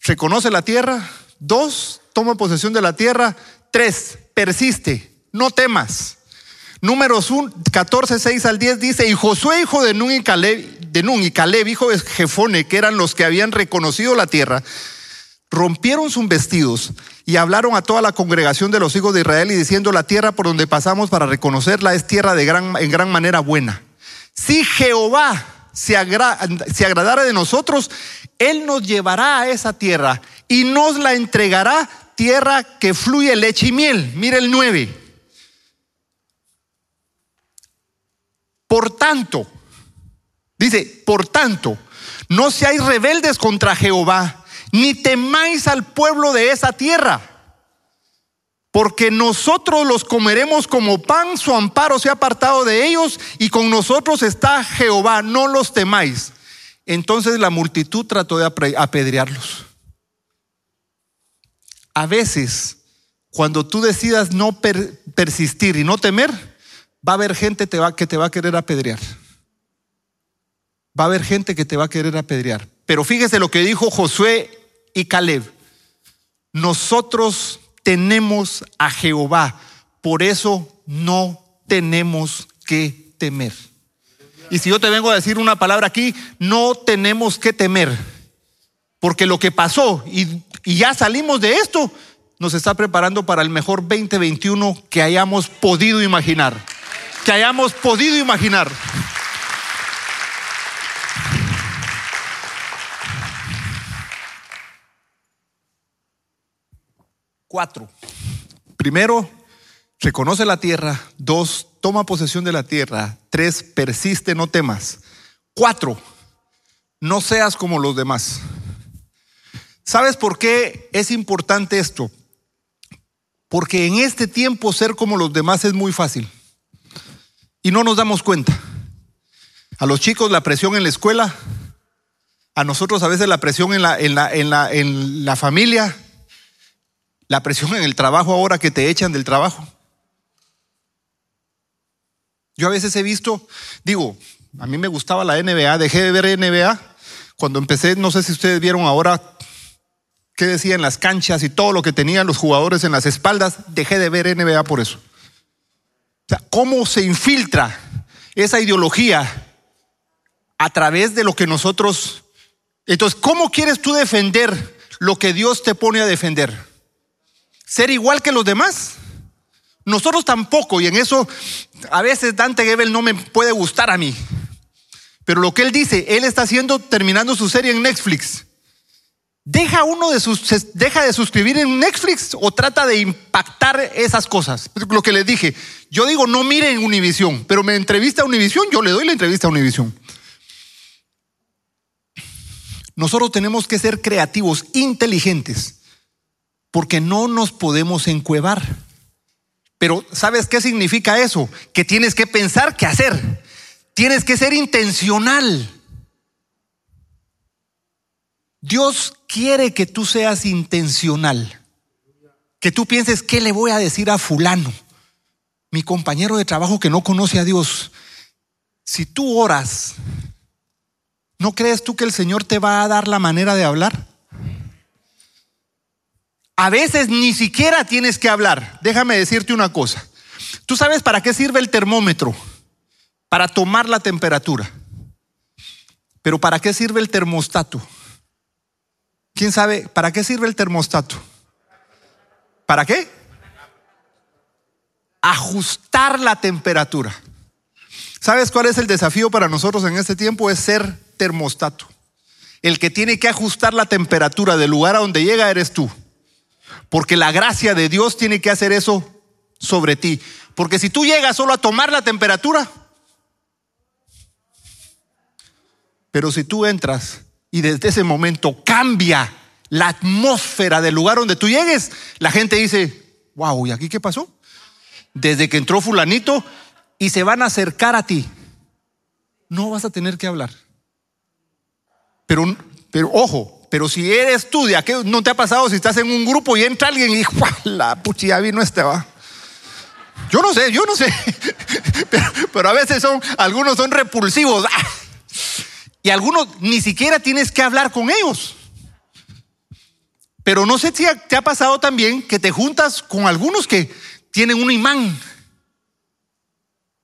reconoce la tierra. Dos, toma posesión de la tierra. Tres, persiste, no temas. Números 14, 6 al 10 dice, y Josué, hijo de Nun y Caleb, de Nun y Caleb, hijo de Jefone, que eran los que habían reconocido la tierra, rompieron sus vestidos y hablaron a toda la congregación de los hijos de Israel y diciendo, la tierra por donde pasamos para reconocerla es tierra de gran, en gran manera buena. Si Jehová se, se agradara de nosotros, Él nos llevará a esa tierra y nos la entregará tierra que fluye leche y miel. Mire el 9. Por tanto, dice, por tanto, no seáis rebeldes contra Jehová ni temáis al pueblo de esa tierra, porque nosotros los comeremos como pan, su amparo se ha apartado de ellos, y con nosotros está Jehová, no los temáis. Entonces la multitud trató de apedrearlos. A veces, cuando tú decidas no persistir y no temer, va a haber gente que te va a querer apedrear. Va a haber gente que te va a querer apedrear. Pero fíjese lo que dijo Josué y Caleb, nosotros tenemos a Jehová, por eso no tenemos que temer. Y si yo te vengo a decir una palabra aquí, no tenemos que temer, porque lo que pasó y, ya salimos de esto, nos está preparando para el mejor 2021 que hayamos podido imaginar, que hayamos podido imaginar. Cuatro. Primero, reconoce la tierra. Dos, toma posesión de la tierra. Tres, persiste, no temas. Cuatro, no seas como los demás. ¿Sabes por qué es importante esto? Porque en este tiempo ser como los demás es muy fácil. Y no nos damos cuenta. A los chicos la presión en la escuela, a nosotros a veces la presión en la, en la, en la, en la familia, la presión en el trabajo ahora que te echan del trabajo. Yo a veces he visto, digo, a mí me gustaba la NBA, dejé de ver NBA cuando empecé, no sé si ustedes vieron ahora qué decían las canchas y todo lo que tenían los jugadores en las espaldas, dejé de ver NBA por eso. O sea, cómo se infiltra esa ideología a través de lo que nosotros... Entonces, ¿cómo quieres tú defender lo que Dios te pone a defender? Ser igual que los demás. Nosotros tampoco, y en eso a veces Dante Gebel no me puede gustar a mí. Pero lo que él dice, él está haciendo, terminando su serie en Netflix. ¿Deja uno de sus, deja de suscribir en Netflix o trata de impactar esas cosas? Lo que les dije, yo digo, no miren Univisión, pero me entrevista a Univisión, yo le doy la entrevista a Univisión. Nosotros tenemos que ser creativos, inteligentes porque no nos podemos encuevar. Pero ¿sabes qué significa eso? Que tienes que pensar qué hacer. Tienes que ser intencional. Dios quiere que tú seas intencional. Que tú pienses, ¿qué le voy a decir a fulano? Mi compañero de trabajo que no conoce a Dios. Si tú oras ¿no crees tú que el Señor te va a dar la manera de hablar? A veces ni siquiera tienes que hablar. Déjame decirte una cosa. ¿Tú sabes para qué sirve el termómetro? Para tomar la temperatura. Pero ¿para qué sirve el termostato? ¿Quién sabe para qué sirve el termostato? ¿Para qué? Ajustar la temperatura. ¿Sabes cuál es el desafío para nosotros en este tiempo? Es ser termostato. El que tiene que ajustar la temperatura del lugar a donde llega eres tú. Porque la gracia de Dios tiene que hacer eso sobre ti. Porque si tú llegas solo a tomar la temperatura, pero si tú entras y desde ese momento cambia la atmósfera del lugar donde tú llegues, la gente dice, wow, ¿y aquí qué pasó? Desde que entró fulanito y se van a acercar a ti, no vas a tener que hablar. Pero, pero ojo, pero si eres tú de no te ha pasado si estás en un grupo y entra alguien y la puchilla vino este. Yo no sé, yo no sé. <laughs> Pero, pero, a veces son, algunos son repulsivos. ¡Ah! Y algunos ni siquiera tienes que hablar con ellos. Pero no sé si te ha pasado también que te juntas con algunos que tienen un imán.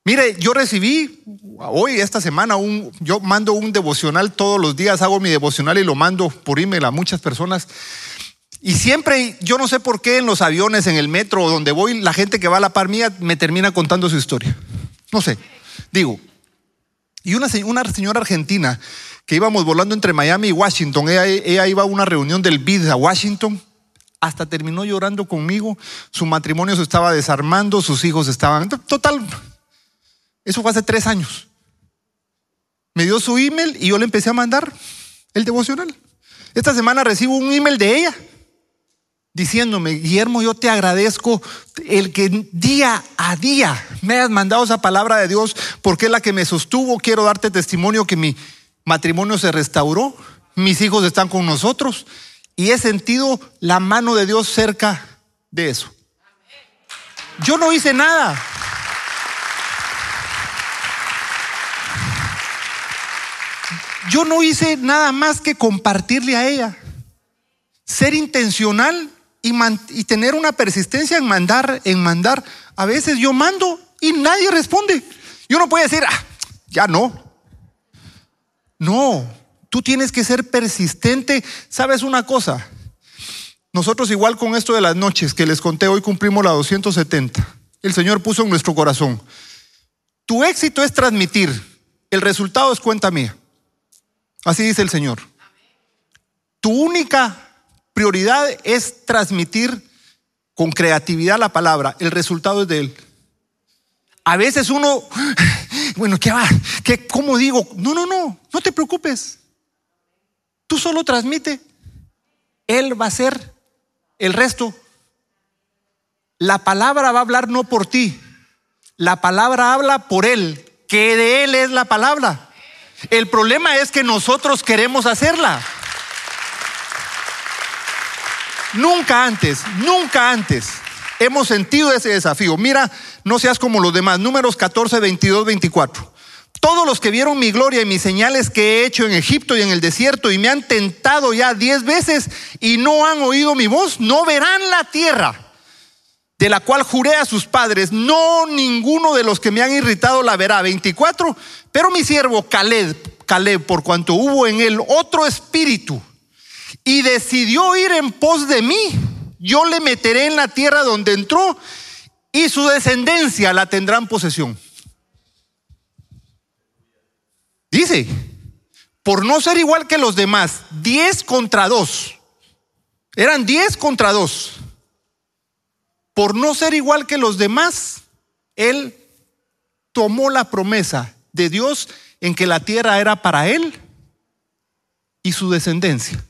Mire, yo recibí hoy, esta semana, un, yo mando un devocional todos los días, hago mi devocional y lo mando por email a muchas personas. Y siempre, yo no sé por qué en los aviones, en el metro donde voy, la gente que va a la par mía me termina contando su historia. No sé, digo, y una, una señora argentina que íbamos volando entre Miami y Washington, ella, iba a una reunión del BID a Washington, hasta terminó llorando conmigo, su matrimonio se estaba desarmando, sus hijos estaban... Total, eso fue hace tres años. Me dio su email y yo le empecé a mandar el devocional. Esta semana recibo un email de ella diciéndome, Guillermo, yo te agradezco el que día a día me hayas mandado esa palabra de Dios porque es la que me sostuvo. Quiero darte testimonio que mi matrimonio se restauró, mis hijos están con nosotros y he sentido la mano de Dios cerca de eso. Yo no hice nada. Yo no hice nada más que compartirle a ella. Ser intencional y, tener una persistencia en mandar, en mandar. A veces yo mando y nadie responde. Yo no puedo decir, ah, ya no. No, tú tienes que ser persistente. ¿Sabes una cosa? Nosotros igual con esto de las noches que les conté, hoy cumplimos la 270. El Señor puso en nuestro corazón. Tu éxito es transmitir, el resultado es cuenta mía. Así dice el Señor. Tu única prioridad es transmitir con creatividad la palabra. El resultado es de Él. A veces uno, bueno, ¿qué va? ¿Qué, ¿Cómo digo? No, no, no, no te preocupes. Tú solo transmite. Él va a hacer el resto. La palabra va a hablar no por ti. La palabra habla por Él, que de Él es la palabra. El problema es que nosotros queremos hacerla. Nunca antes, nunca antes hemos sentido ese desafío. Mira, no seas como los demás. Números 14, 22, 24. Todos los que vieron mi gloria y mis señales que he hecho en Egipto y en el desierto y me han tentado ya diez veces y no han oído mi voz, no verán la tierra de la cual juré a sus padres, no ninguno de los que me han irritado la verá. 24. Pero mi siervo Caleb, Caleb, por cuanto hubo en él otro espíritu y decidió ir en pos de mí, yo le meteré en la tierra donde entró y su descendencia la tendrán posesión. Dice, por no ser igual que los demás, 10 contra 2. Eran 10 contra 2. Por no ser igual que los demás, él tomó la promesa de Dios en que la tierra era para él y su descendencia.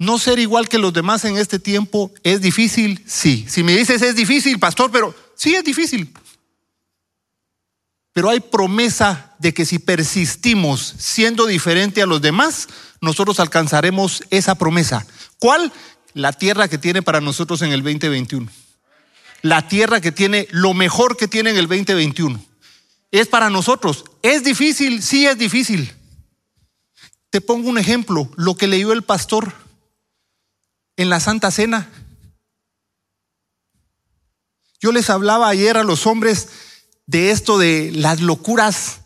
No ser igual que los demás en este tiempo es difícil, sí. Si me dices es difícil, pastor, pero sí es difícil. Pero hay promesa de que si persistimos siendo diferente a los demás, nosotros alcanzaremos esa promesa. ¿Cuál? La tierra que tiene para nosotros en el 2021. La tierra que tiene lo mejor que tiene en el 2021. Es para nosotros. ¿Es difícil? Sí, es difícil. Te pongo un ejemplo, lo que leyó el pastor en la Santa Cena. Yo les hablaba ayer a los hombres de esto de las locuras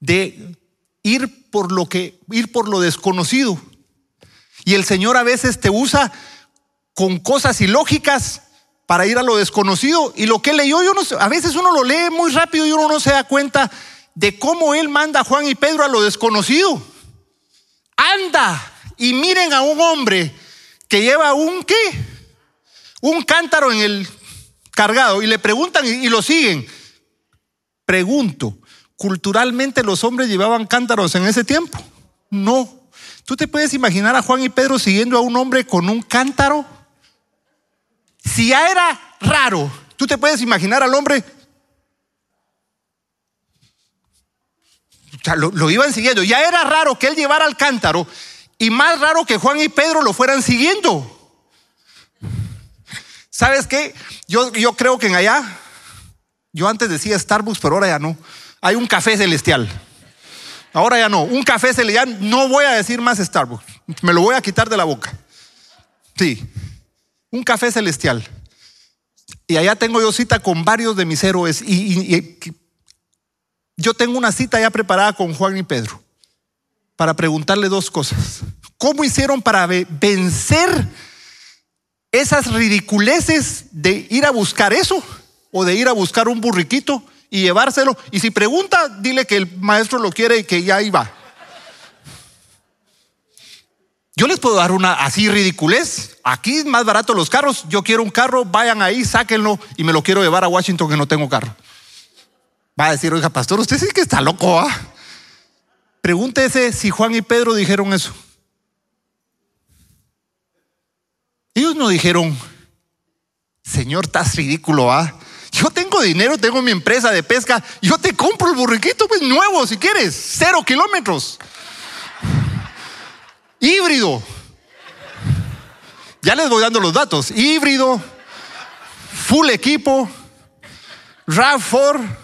de ir por lo que ir por lo desconocido. Y el Señor a veces te usa con cosas ilógicas para ir a lo desconocido y lo que leyó yo a veces uno lo lee muy rápido y uno no se da cuenta de cómo él manda a Juan y Pedro a lo desconocido. Anda y miren a un hombre que lleva un qué? Un cántaro en el cargado y le preguntan y, lo siguen. Pregunto, ¿culturalmente los hombres llevaban cántaros en ese tiempo? No. ¿Tú te puedes imaginar a Juan y Pedro siguiendo a un hombre con un cántaro? Si ya era raro, ¿tú te puedes imaginar al hombre? O sea, lo, iban siguiendo. Ya era raro que él llevara el cántaro y más raro que Juan y Pedro lo fueran siguiendo. ¿Sabes qué? Yo, yo creo que en allá, yo antes decía Starbucks, pero ahora ya no. Hay un café celestial. Ahora ya no. Un café celestial. No voy a decir más Starbucks. Me lo voy a quitar de la boca. Sí. Un café celestial. Y allá tengo yo cita con varios de mis héroes. Y, y yo tengo una cita ya preparada con Juan y Pedro para preguntarle dos cosas. ¿Cómo hicieron para vencer? esas ridiculeces de ir a buscar eso o de ir a buscar un burriquito y llevárselo. Y si pregunta, dile que el maestro lo quiere y que ya iba. Yo les puedo dar una así ridiculez. Aquí es más barato los carros. Yo quiero un carro, vayan ahí, sáquenlo y me lo quiero llevar a Washington que no tengo carro. Va a decir, oiga, pastor, usted sí que está loco. ¿ah? Pregúntese si Juan y Pedro dijeron eso. Ellos no dijeron, Señor, estás ridículo, ¿ah? Yo tengo dinero, tengo mi empresa de pesca, yo te compro el burriquito, pues nuevo si quieres, cero kilómetros. Híbrido. Ya les voy dando los datos. Híbrido, full equipo, RAV4,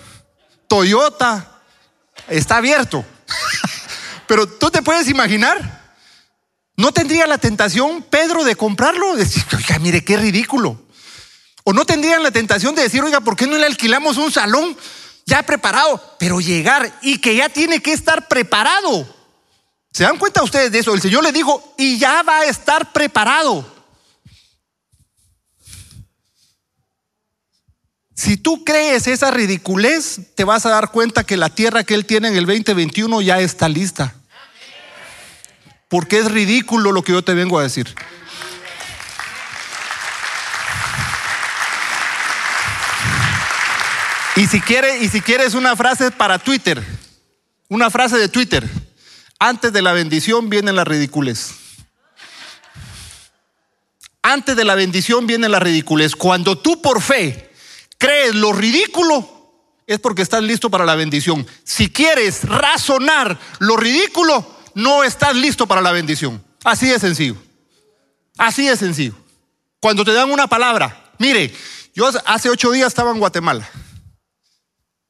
Toyota, está abierto. <laughs> Pero tú te puedes imaginar ¿No tendría la tentación Pedro de comprarlo? Decir, oiga, mire qué ridículo. O no tendrían la tentación de decir, oiga, ¿por qué no le alquilamos un salón ya preparado? Pero llegar y que ya tiene que estar preparado. ¿Se dan cuenta ustedes de eso? El Señor le dijo, y ya va a estar preparado. Si tú crees esa ridiculez, te vas a dar cuenta que la tierra que Él tiene en el 2021 ya está lista porque es ridículo lo que yo te vengo a decir. Y si quieres, y si quieres una frase para Twitter, una frase de Twitter, antes de la bendición vienen las ridiculez. Antes de la bendición vienen las ridiculez. Cuando tú por fe crees lo ridículo, es porque estás listo para la bendición. Si quieres razonar lo ridículo, no estás listo para la bendición. Así de sencillo. Así de sencillo. Cuando te dan una palabra, mire, yo hace ocho días estaba en Guatemala.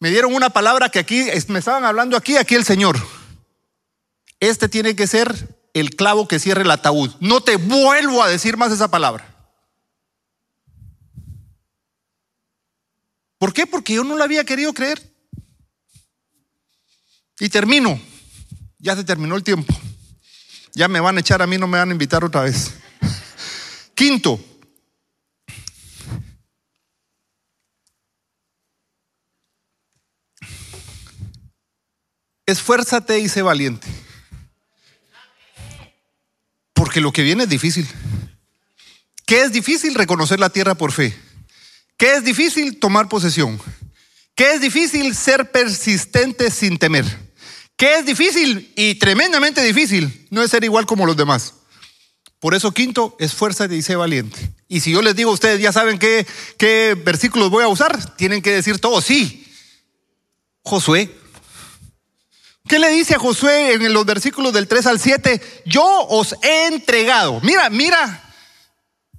Me dieron una palabra que aquí, me estaban hablando aquí, aquí el Señor. Este tiene que ser el clavo que cierre el ataúd. No te vuelvo a decir más esa palabra. ¿Por qué? Porque yo no la había querido creer. Y termino. Ya se terminó el tiempo. Ya me van a echar a mí, no me van a invitar otra vez. Quinto. Esfuérzate y sé valiente. Porque lo que viene es difícil. ¿Qué es difícil? Reconocer la tierra por fe. ¿Qué es difícil? Tomar posesión. ¿Qué es difícil? Ser persistente sin temer. ¿Qué es difícil y tremendamente difícil? No ser igual como los demás. Por eso, quinto, esfuérzate y sé valiente. Y si yo les digo, ustedes ya saben qué, qué versículos voy a usar, tienen que decir todo, sí. Josué. ¿Qué le dice a Josué en los versículos del 3 al 7? Yo os he entregado. Mira, mira,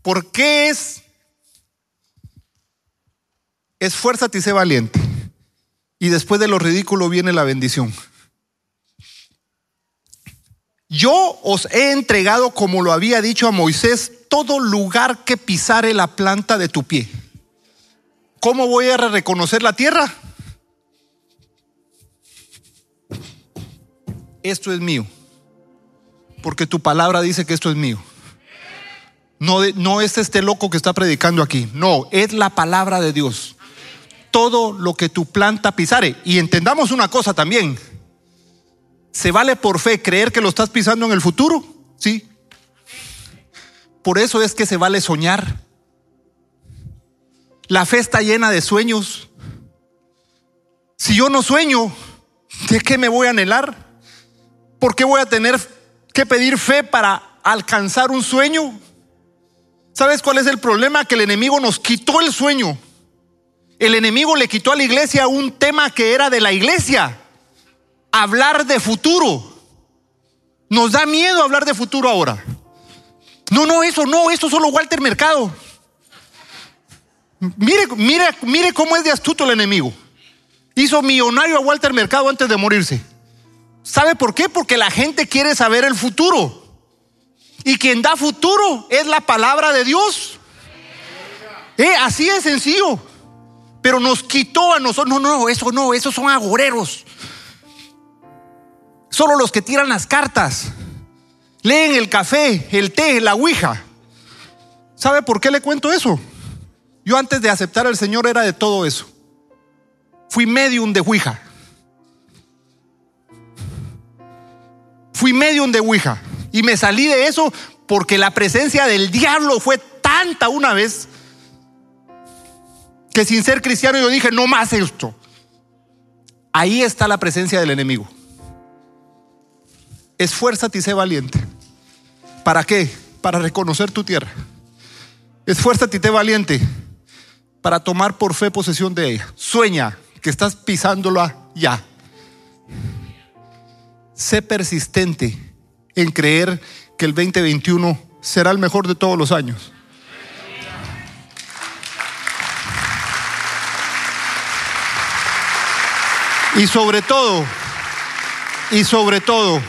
¿por qué es? Esfuérzate y sé valiente. Y después de lo ridículo viene la bendición. Yo os he entregado, como lo había dicho a Moisés, todo lugar que pisare la planta de tu pie. ¿Cómo voy a reconocer la tierra? Esto es mío. Porque tu palabra dice que esto es mío. No, no es este loco que está predicando aquí. No, es la palabra de Dios. Todo lo que tu planta pisare. Y entendamos una cosa también. ¿Se vale por fe creer que lo estás pisando en el futuro? Sí. Por eso es que se vale soñar. La fe está llena de sueños. Si yo no sueño, ¿de qué me voy a anhelar? ¿Por qué voy a tener que pedir fe para alcanzar un sueño? ¿Sabes cuál es el problema? Que el enemigo nos quitó el sueño. El enemigo le quitó a la iglesia un tema que era de la iglesia hablar de futuro. Nos da miedo hablar de futuro ahora. No, no, eso no, eso solo Walter Mercado. Mire, mire, mire cómo es de astuto el enemigo. Hizo millonario a Walter Mercado antes de morirse. ¿Sabe por qué? Porque la gente quiere saber el futuro. Y quien da futuro es la palabra de Dios. Eh, así es sencillo. Pero nos quitó a nosotros. No, no, eso no, esos son agoreros. Solo los que tiran las cartas, leen el café, el té, la ouija. ¿Sabe por qué le cuento eso? Yo antes de aceptar al Señor era de todo eso. Fui medium de ouija. Fui medium de ouija. Y me salí de eso porque la presencia del diablo fue tanta una vez que sin ser cristiano yo dije, no más esto. Ahí está la presencia del enemigo. Esfuérzate y sé valiente. ¿Para qué? Para reconocer tu tierra. Esfuérzate y sé valiente para tomar por fe posesión de ella. Sueña que estás pisándola ya. Sé persistente en creer que el 2021 será el mejor de todos los años. Y sobre todo, y sobre todo,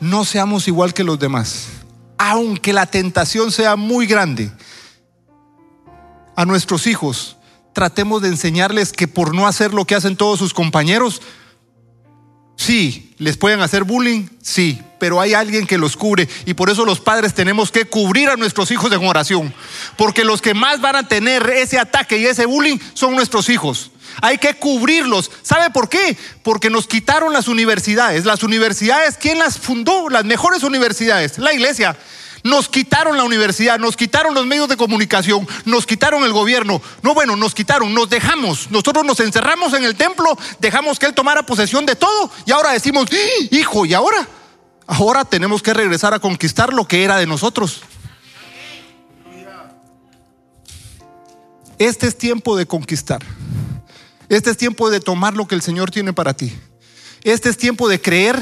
no seamos igual que los demás. Aunque la tentación sea muy grande, a nuestros hijos tratemos de enseñarles que por no hacer lo que hacen todos sus compañeros, sí, les pueden hacer bullying, sí, pero hay alguien que los cubre y por eso los padres tenemos que cubrir a nuestros hijos en oración, porque los que más van a tener ese ataque y ese bullying son nuestros hijos. Hay que cubrirlos. ¿Sabe por qué? Porque nos quitaron las universidades. Las universidades, ¿quién las fundó? Las mejores universidades, la iglesia. Nos quitaron la universidad, nos quitaron los medios de comunicación, nos quitaron el gobierno. No, bueno, nos quitaron, nos dejamos. Nosotros nos encerramos en el templo, dejamos que Él tomara posesión de todo y ahora decimos, ¡Ah, hijo, ¿y ahora? Ahora tenemos que regresar a conquistar lo que era de nosotros. Este es tiempo de conquistar. Este es tiempo de tomar lo que el Señor tiene para ti. Este es tiempo de creer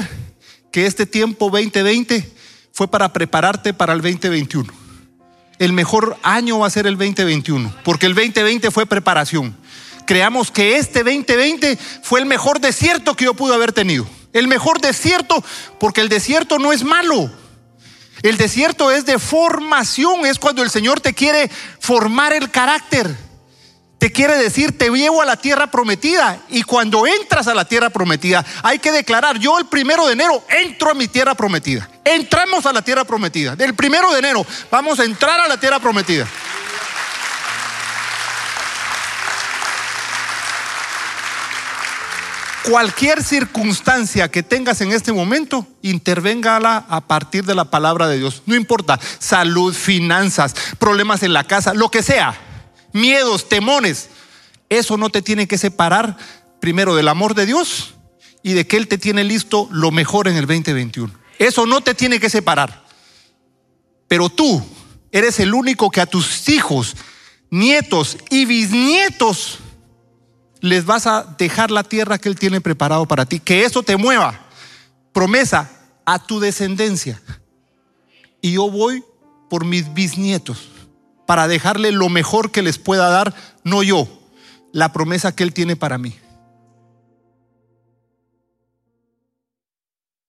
que este tiempo 2020 fue para prepararte para el 2021. El mejor año va a ser el 2021, porque el 2020 fue preparación. Creamos que este 2020 fue el mejor desierto que yo pude haber tenido. El mejor desierto, porque el desierto no es malo. El desierto es de formación, es cuando el Señor te quiere formar el carácter te quiere decir, te llevo a la tierra prometida. Y cuando entras a la tierra prometida, hay que declarar, yo el primero de enero entro a mi tierra prometida. Entramos a la tierra prometida. El primero de enero vamos a entrar a la tierra prometida. Cualquier circunstancia que tengas en este momento, intervéngala a partir de la palabra de Dios. No importa, salud, finanzas, problemas en la casa, lo que sea miedos, temores. Eso no te tiene que separar primero del amor de Dios y de que Él te tiene listo lo mejor en el 2021. Eso no te tiene que separar. Pero tú eres el único que a tus hijos, nietos y bisnietos les vas a dejar la tierra que Él tiene preparado para ti. Que eso te mueva. Promesa a tu descendencia. Y yo voy por mis bisnietos para dejarle lo mejor que les pueda dar, no yo, la promesa que Él tiene para mí.